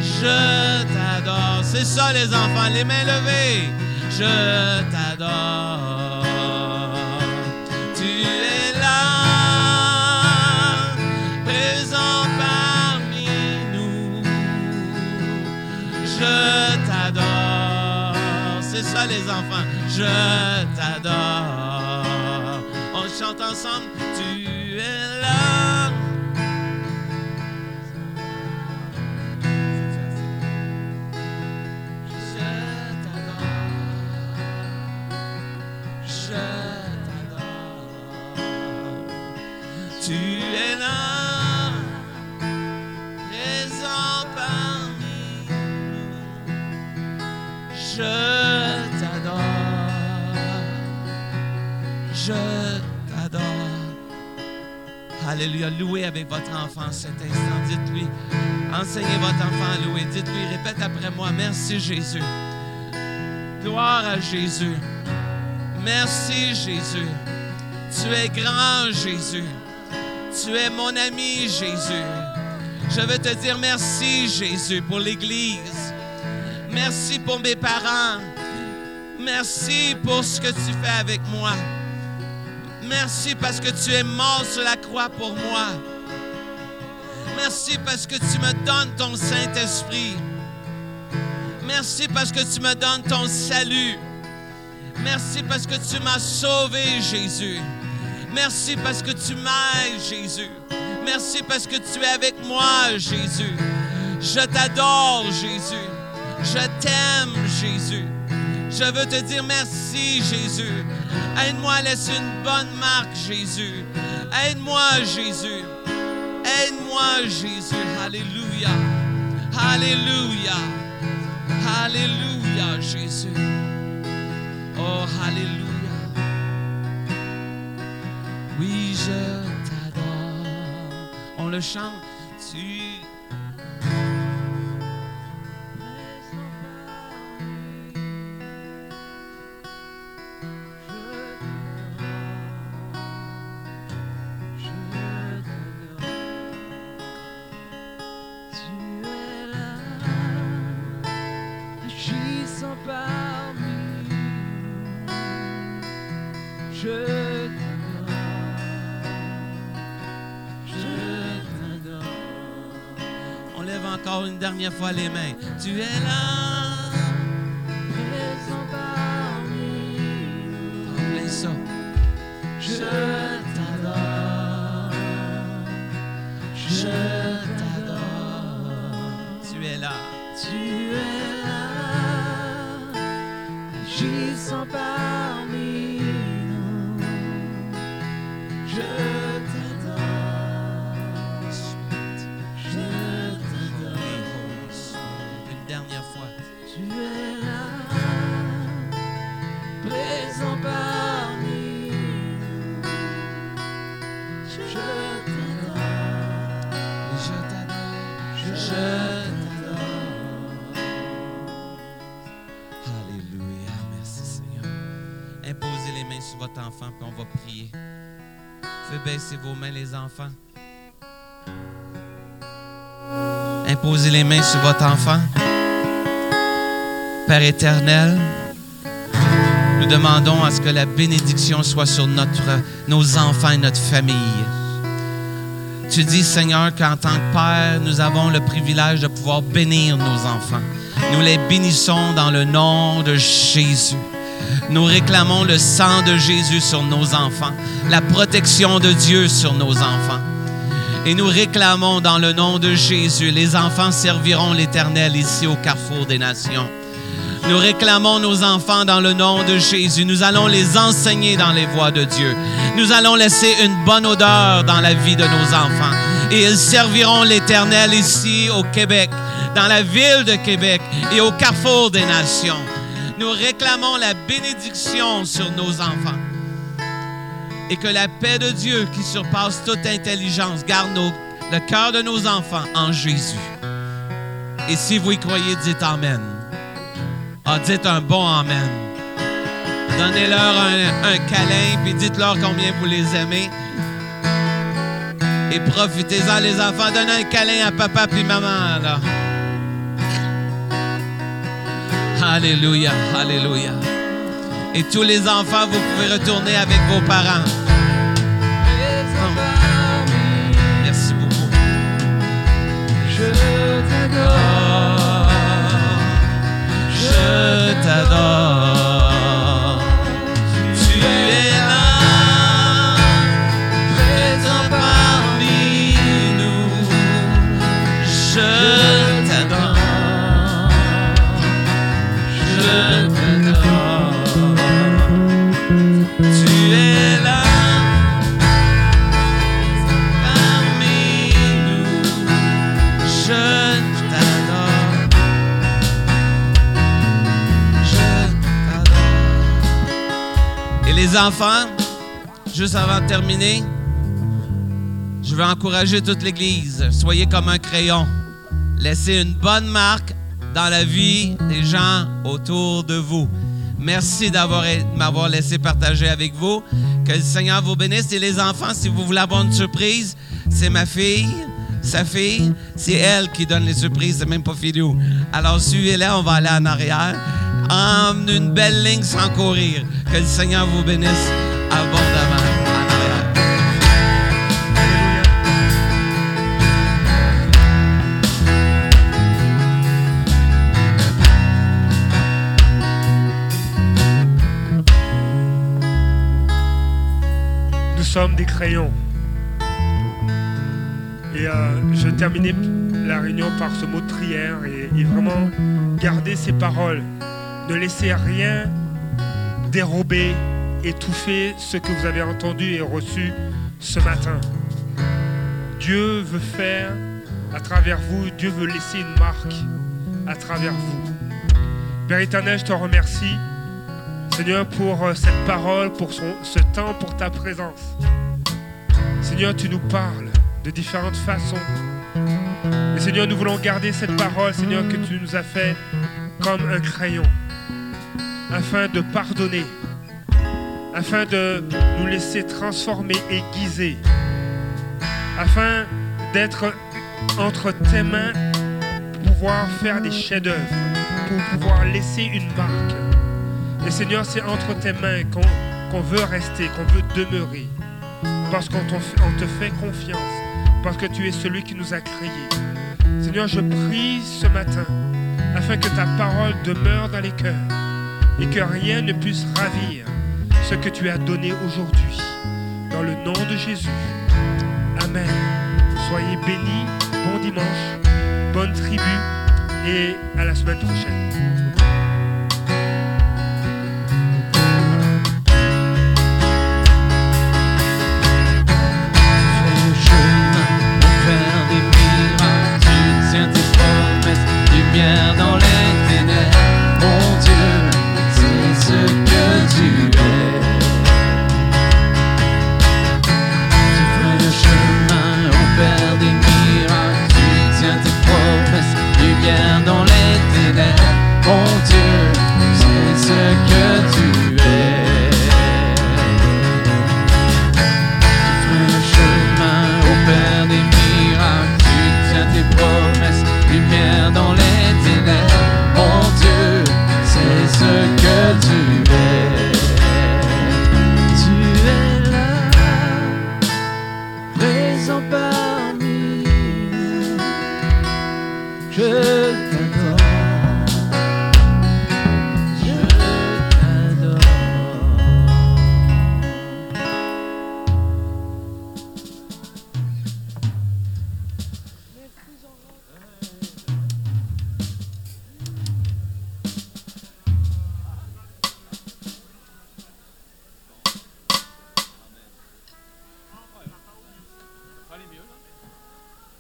Je t'adore. C'est ça, les enfants. Les mains levées. Je t'adore. Tu es là. Présent Je t'adore. C'est ça les enfants. Je t'adore. On chante ensemble. Tu es là. Je t'adore. Je t'adore. Tu es là, Je t'adore. Je t'adore. Alléluia. Louez avec votre enfant cet instant. Dites-lui. Enseignez votre enfant à louer. Dites-lui, répète après moi. Merci Jésus. Gloire à Jésus. Merci Jésus. Tu es grand Jésus. Tu es mon ami Jésus. Je veux te dire merci Jésus pour l'Église. Merci pour mes parents. Merci pour ce que tu fais avec moi. Merci parce que tu es mort sur la croix pour moi. Merci parce que tu me donnes ton Saint-Esprit. Merci parce que tu me donnes ton salut. Merci parce que tu m'as sauvé, Jésus. Merci parce que tu m'aides, Jésus. Merci parce que tu es avec moi, Jésus. Je t'adore, Jésus. Je t'aime, Jésus. Je veux te dire merci, Jésus. Aide-moi à laisser une bonne marque, Jésus. Aide-moi, Jésus. Aide-moi, Jésus. Alléluia. Alléluia. Alléluia, Jésus. Oh, Alléluia. Oui, je t'adore. On le chante. Dernière fois les mains. Tu es là. Vos mains, les enfants. Imposez les mains sur votre enfant. Père éternel, nous demandons à ce que la bénédiction soit sur notre, nos enfants et notre famille. Tu dis, Seigneur, qu'en tant que Père, nous avons le privilège de pouvoir bénir nos enfants. Nous les bénissons dans le nom de Jésus. Nous réclamons le sang de Jésus sur nos enfants, la protection de Dieu sur nos enfants. Et nous réclamons dans le nom de Jésus, les enfants serviront l'Éternel ici au carrefour des nations. Nous réclamons nos enfants dans le nom de Jésus. Nous allons les enseigner dans les voies de Dieu. Nous allons laisser une bonne odeur dans la vie de nos enfants. Et ils serviront l'Éternel ici au Québec, dans la ville de Québec et au carrefour des nations. Nous réclamons la bénédiction sur nos enfants. Et que la paix de Dieu qui surpasse toute intelligence garde le cœur de nos enfants en Jésus. Et si vous y croyez, dites Amen. Ah, dites un bon Amen. Donnez-leur un, un câlin, puis dites-leur combien vous les aimez. Et profitez-en, les enfants. Donnez un câlin à papa puis maman. Alléluia, alléluia. Et tous les enfants, vous pouvez retourner avec vos parents. Merci beaucoup. Je t'adore, Je t'adore. Enfants, juste avant de terminer, je veux encourager toute l'Église. Soyez comme un crayon. Laissez une bonne marque dans la vie des gens autour de vous. Merci d'avoir m'avoir laissé partager avec vous. Que le Seigneur vous bénisse. Et les enfants, si vous voulez avoir une surprise, c'est ma fille, sa fille. C'est elle qui donne les surprises, c'est même pas Philou. Alors suivez-la, on va aller en arrière. En une belle ligne sans courir. Que le Seigneur vous bénisse abondamment. Nous sommes des crayons. Et euh, je terminais la réunion par ce mot de prière et, et vraiment garder ces paroles. Ne laissez rien dérober, étouffer ce que vous avez entendu et reçu ce matin. Dieu veut faire à travers vous, Dieu veut laisser une marque à travers vous. Père éternel, je te remercie, Seigneur, pour euh, cette parole, pour ce temps, pour ta présence. Seigneur, tu nous parles de différentes façons. Et Seigneur, nous voulons garder cette parole, Seigneur, que tu nous as fait comme un crayon, afin de pardonner, afin de nous laisser transformer, aiguiser, afin d'être entre tes mains pour pouvoir faire des chefs-d'œuvre, pour pouvoir laisser une marque. Et Seigneur, c'est entre tes mains qu'on veut rester, qu'on veut demeurer, parce qu'on te fait confiance, parce que tu es celui qui nous a créés. Seigneur, je prie ce matin afin que ta parole demeure dans les cœurs et que rien ne puisse ravir ce que tu as donné aujourd'hui. Dans le nom de Jésus. Amen. Soyez bénis. Bon dimanche. Bonne tribu. Et à la semaine prochaine.